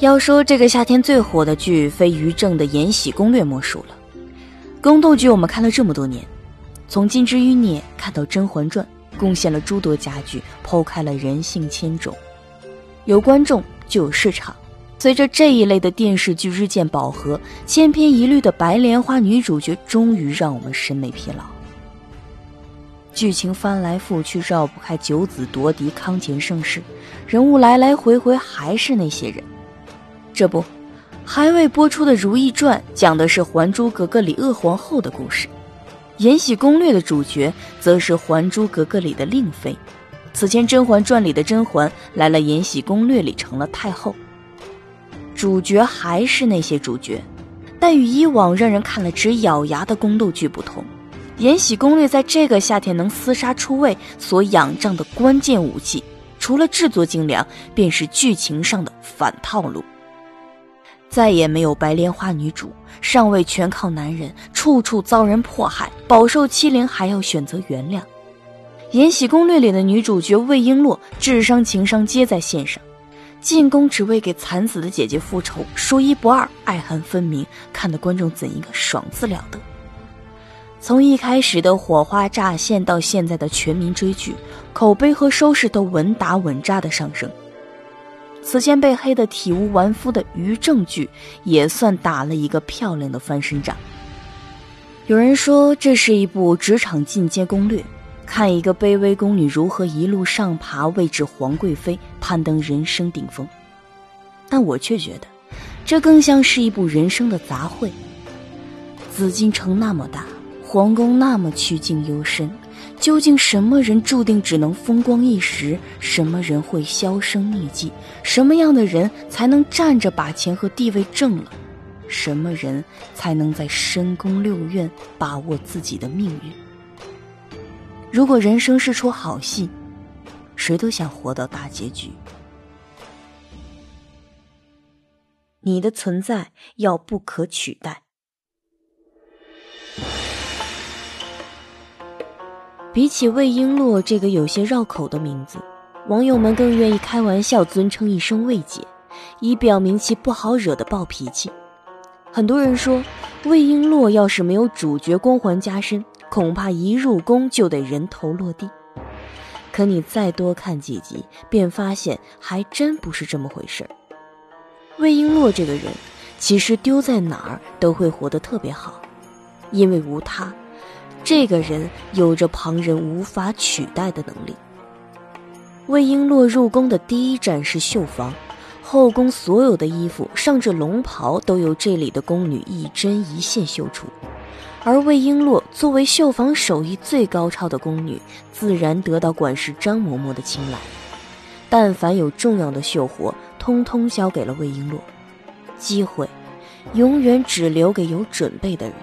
要说这个夏天最火的剧，非于正的《延禧攻略》莫属了。宫斗剧我们看了这么多年，从《金枝欲孽》看到《甄嬛传》，贡献了诸多佳剧，剖开了人性千种。有观众就有市场。随着这一类的电视剧日渐饱和，千篇一律的白莲花女主角终于让我们审美疲劳。剧情翻来覆去绕不开九子夺嫡、康乾盛世，人物来来回回还是那些人。这不，还未播出的《如懿传》讲的是《还珠格格》里鄂皇后的故事，《延禧攻略》的主角则是《还珠格格》里的令妃。此前《甄嬛传》里的甄嬛来了，《延禧攻略》里成了太后。主角还是那些主角，但与以往让人看了直咬牙的宫斗剧不同，《延禧攻略》在这个夏天能厮杀出位所仰仗的关键武器，除了制作精良，便是剧情上的反套路。再也没有白莲花女主上位全靠男人，处处遭人迫害，饱受欺凌还要选择原谅。《延禧攻略》里的女主角魏璎珞，智商情商皆在线上。进宫只为给惨死的姐姐复仇，说一不二，爱恨分明，看得观众怎一个爽字了得！从一开始的火花乍现到现在的全民追剧，口碑和收视都稳打稳扎的上升。此前被黑得体无完肤的于正剧，也算打了一个漂亮的翻身仗。有人说这是一部职场进阶攻略。看一个卑微宫女如何一路上爬，位至皇贵妃，攀登人生顶峰。但我却觉得，这更像是一部人生的杂烩。紫禁城那么大，皇宫那么曲径幽深，究竟什么人注定只能风光一时？什么人会销声匿迹？什么样的人才能站着把钱和地位挣了？什么人才能在深宫六院把握自己的命运？如果人生是出好戏，谁都想活到大结局。你的存在要不可取代。比起魏璎珞这个有些绕口的名字，网友们更愿意开玩笑尊称一声魏姐，以表明其不好惹的暴脾气。很多人说，魏璎珞要是没有主角光环加身。恐怕一入宫就得人头落地，可你再多看几集，便发现还真不是这么回事儿。魏璎珞这个人，其实丢在哪儿都会活得特别好，因为无他，这个人有着旁人无法取代的能力。魏璎珞入宫的第一站是绣房，后宫所有的衣服，上至龙袍，都由这里的宫女一针一线绣出。而魏璎珞作为绣房手艺最高超的宫女，自然得到管事张嬷嬷的青睐。但凡有重要的绣活，通通交给了魏璎珞。机会，永远只留给有准备的人。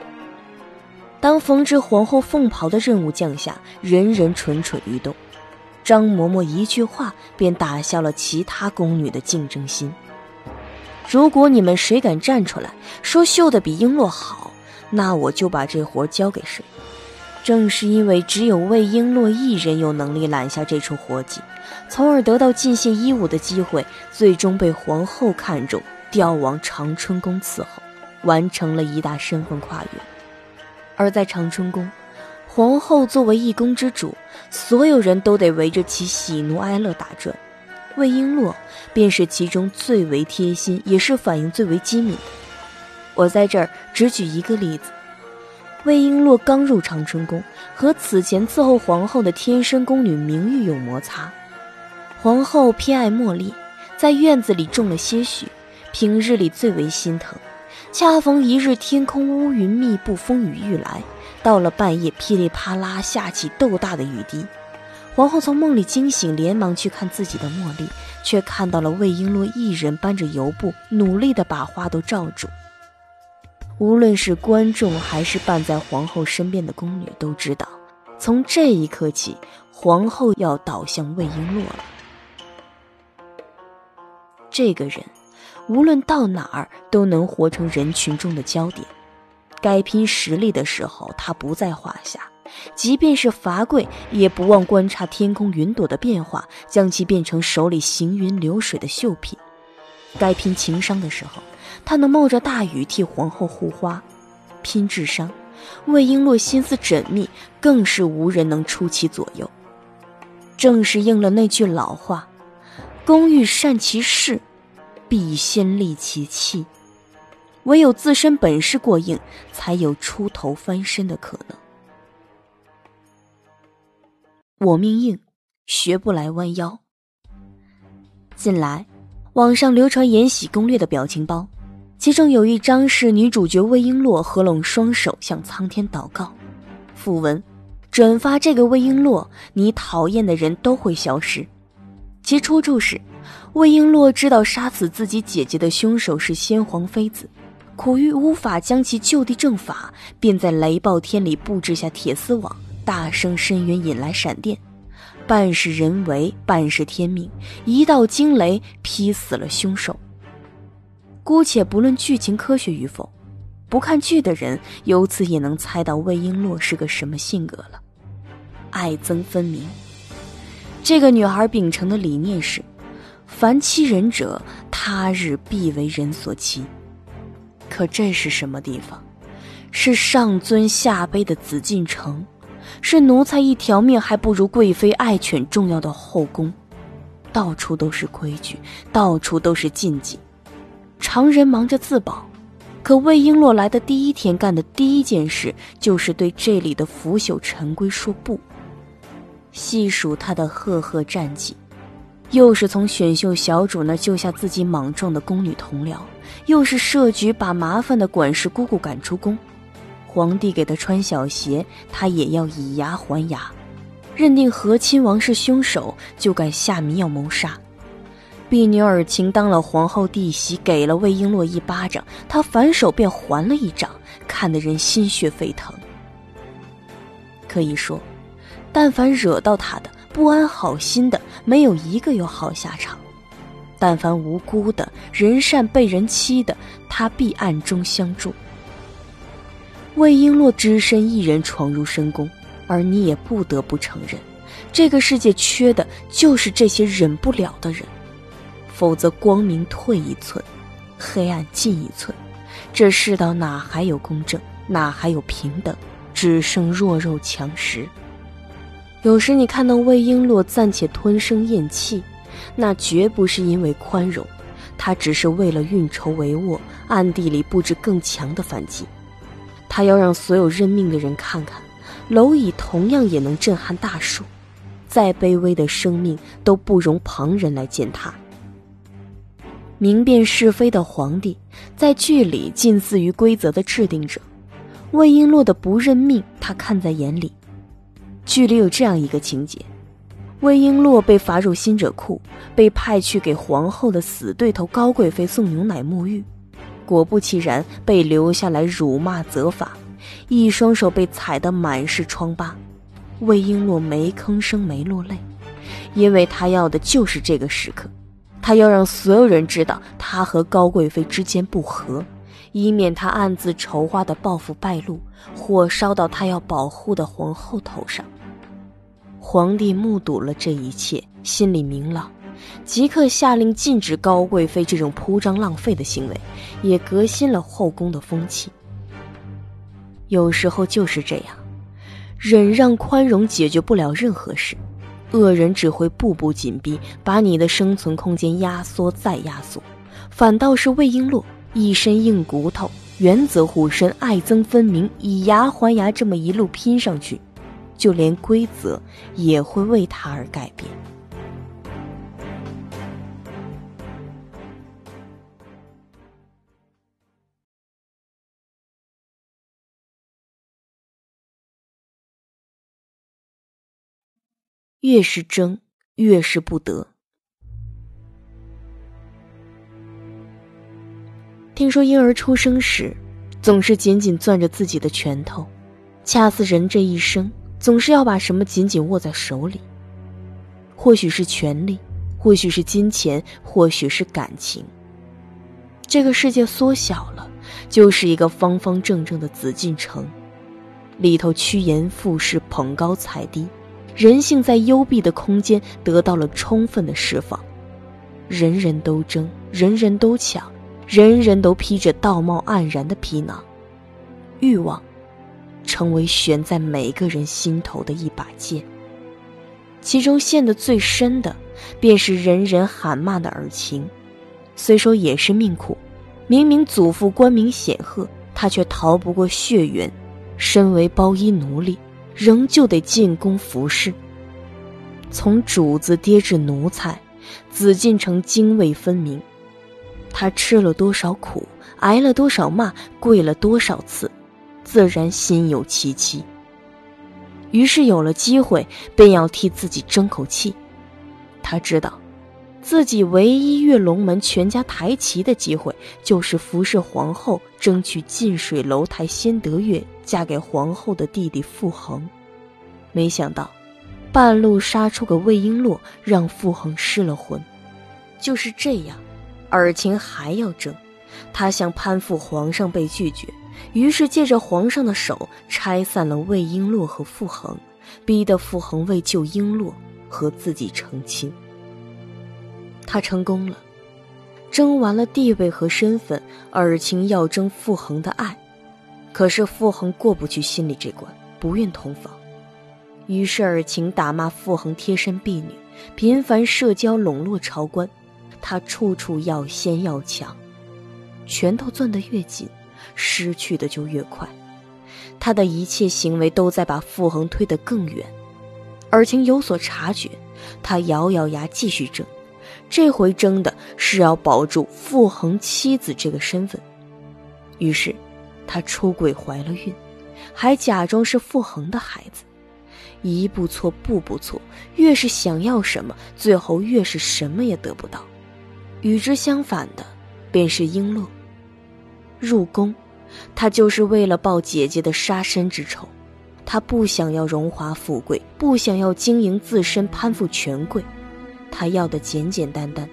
当缝制皇后凤袍的任务降下，人人蠢蠢欲动。张嬷嬷一句话，便打消了其他宫女的竞争心。如果你们谁敢站出来说绣的比璎珞好，那我就把这活交给谁？正是因为只有魏璎珞一人有能力揽下这出活计，从而得到进献衣物的机会，最终被皇后看中，调往长春宫伺候，完成了一大身份跨越。而在长春宫，皇后作为一宫之主，所有人都得围着其喜怒哀乐打转，魏璎珞便是其中最为贴心，也是反应最为机敏的。我在这儿只举一个例子：魏璎珞刚入长春宫，和此前伺候皇后的贴身宫女明玉有摩擦。皇后偏爱茉莉，在院子里种了些许，平日里最为心疼。恰逢一日天空乌云密布，风雨欲来，到了半夜噼里啪啦下起豆大的雨滴。皇后从梦里惊醒，连忙去看自己的茉莉，却看到了魏璎珞一人搬着油布，努力地把花都罩住。无论是观众还是伴在皇后身边的宫女，都知道，从这一刻起，皇后要倒向魏璎珞了。这个人，无论到哪儿都能活成人群中的焦点。该拼实力的时候，他不在话下；即便是罚跪，也不忘观察天空云朵的变化，将其变成手里行云流水的绣品。该拼情商的时候，他能冒着大雨替皇后护花；拼智商，魏璎珞心思缜密，更是无人能出其左右。正是应了那句老话：“工欲善其事，必先利其器。”唯有自身本事过硬，才有出头翻身的可能。我命硬，学不来弯腰。近来，网上流传《延禧攻略》的表情包，其中有一张是女主角魏璎珞合拢双手向苍天祷告，附文：“转发这个魏璎珞，你讨厌的人都会消失。”其出处是，魏璎珞知道杀死自己姐姐的凶手是先皇妃子。苦于无法将其就地正法，便在雷暴天里布置下铁丝网，大声深渊引来闪电，半是人为，半是天命，一道惊雷劈死了凶手。姑且不论剧情科学与否，不看剧的人由此也能猜到魏璎珞是个什么性格了。爱憎分明，这个女孩秉承的理念是：凡欺人者，他日必为人所欺。可这是什么地方？是上尊下卑的紫禁城，是奴才一条命还不如贵妃爱犬重要的后宫，到处都是规矩，到处都是禁忌。常人忙着自保，可魏璎珞来的第一天干的第一件事，就是对这里的腐朽陈规说不。细数她的赫赫战绩。又是从选秀小主那救下自己莽撞的宫女同僚，又是设局把麻烦的管事姑姑赶出宫，皇帝给她穿小鞋，她也要以牙还牙，认定和亲王是凶手，就敢下迷药谋杀。婢女尔晴当了皇后弟媳，给了魏璎珞一巴掌，她反手便还了一掌，看得人心血沸腾。可以说，但凡惹到她的。不安好心的，没有一个有好下场；但凡无辜的人善被人欺的，他必暗中相助。魏璎珞只身一人闯入深宫，而你也不得不承认，这个世界缺的就是这些忍不了的人。否则，光明退一寸，黑暗进一寸，这世道哪还有公正，哪还有平等？只剩弱肉强食。有时你看到魏璎珞暂且吞声咽气，那绝不是因为宽容，她只是为了运筹帷幄，暗地里布置更强的反击。她要让所有认命的人看看，蝼蚁同样也能震撼大树，再卑微的生命都不容旁人来践踏。明辨是非的皇帝，在剧里近似于规则的制定者，魏璎珞的不认命，他看在眼里。剧里有这样一个情节：魏璎珞被罚入辛者库，被派去给皇后的死对头高贵妃送牛奶沐浴，果不其然被留下来辱骂责罚，一双手被踩得满是疮疤。魏璎珞没吭声，没落泪，因为她要的就是这个时刻，她要让所有人知道她和高贵妃之间不和。以免他暗自筹划的报复败露，火烧到他要保护的皇后头上。皇帝目睹了这一切，心里明朗，即刻下令禁止高贵妃这种铺张浪费的行为，也革新了后宫的风气。有时候就是这样，忍让宽容解决不了任何事，恶人只会步步紧逼，把你的生存空间压缩再压缩。反倒是魏璎珞。一身硬骨头，原则护身，爱憎分明，以牙还牙，这么一路拼上去，就连规则也会为他而改变。越是争，越是不得。听说婴儿出生时，总是紧紧攥着自己的拳头，恰似人这一生总是要把什么紧紧握在手里。或许是权力，或许是金钱，或许是感情。这个世界缩小了，就是一个方方正正的紫禁城，里头趋炎附势，捧高踩低，人性在幽闭的空间得到了充分的释放，人人都争。人人都抢，人人都披着道貌岸然的皮囊，欲望成为悬在每个人心头的一把剑。其中陷得最深的，便是人人喊骂的尔晴。虽说也是命苦，明明祖父官名显赫，他却逃不过血缘。身为包衣奴隶，仍旧得进宫服侍。从主子跌至奴才，紫禁城泾渭分明。他吃了多少苦，挨了多少骂，跪了多少次，自然心有戚戚。于是有了机会，便要替自己争口气。他知道，自己唯一跃龙门、全家抬旗的机会，就是服侍皇后，争取近水楼台先得月，嫁给皇后的弟弟傅恒。没想到，半路杀出个魏璎珞，让傅恒失了魂。就是这样，尔晴还要争。他想攀附皇上，被拒绝。于是借着皇上的手拆散了魏璎珞和傅恒，逼得傅恒为救璎珞和自己成亲。他成功了，争完了地位和身份，尔晴要争傅恒的爱，可是傅恒过不去心里这关，不愿同房。于是尔晴打骂傅恒贴身婢女，频繁社交笼络朝官，他处处要先要强，拳头攥得越紧。失去的就越快，他的一切行为都在把傅恒推得更远。尔晴有所察觉，他咬咬牙继续争，这回争的是要保住傅恒妻子这个身份。于是，他出轨怀了孕，还假装是傅恒的孩子，一步错步步错，越是想要什么，最后越是什么也得不到。与之相反的，便是璎珞。入宫，他就是为了报姐姐的杀身之仇。他不想要荣华富贵，不想要经营自身攀附权贵，他要的简简单单，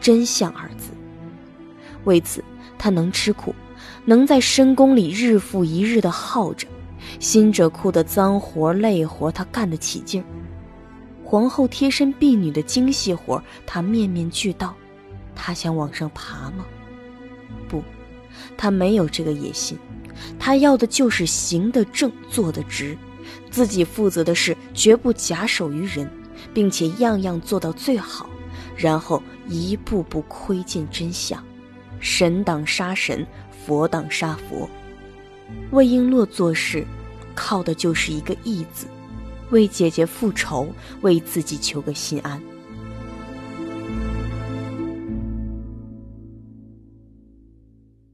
真相二字。为此，他能吃苦，能在深宫里日复一日的耗着，辛者库的脏活累活他干得起劲儿，皇后贴身婢女的精细活他面面俱到。他想往上爬吗？他没有这个野心，他要的就是行得正，坐得直，自己负责的事绝不假手于人，并且样样做到最好，然后一步步窥见真相。神挡杀神，佛挡杀佛。魏璎珞做事，靠的就是一个义字，为姐姐复仇，为自己求个心安。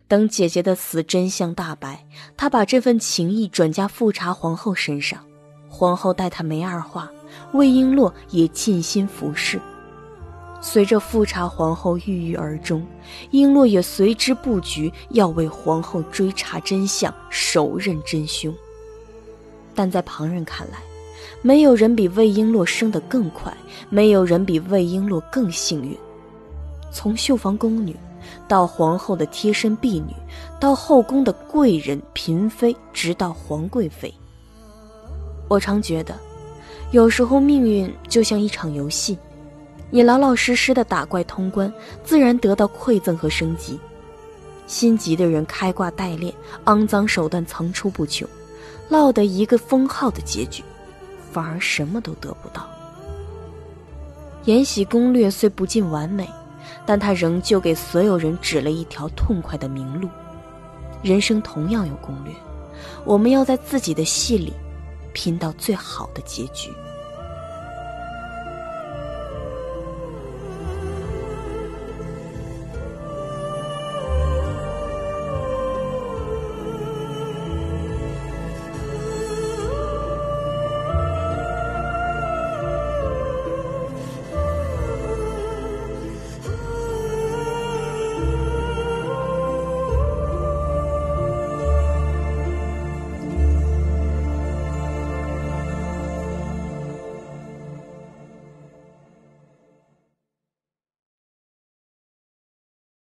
等姐姐的死真相大白，他把这份情谊转嫁富察皇后身上，皇后待他没二话，魏璎珞也尽心服侍。随着富察皇后郁郁而终，璎珞也随之布局，要为皇后追查真相，手刃真凶。但在旁人看来，没有人比魏璎珞生得更快，没有人比魏璎珞更幸运。从绣房宫女。到皇后的贴身婢女，到后宫的贵人嫔妃，直到皇贵妃。我常觉得，有时候命运就像一场游戏，你老老实实的打怪通关，自然得到馈赠和升级；心急的人开挂代练，肮脏手段层出不穷，落得一个封号的结局，反而什么都得不到。《延禧攻略》虽不尽完美。但他仍旧给所有人指了一条痛快的明路。人生同样有攻略，我们要在自己的戏里拼到最好的结局。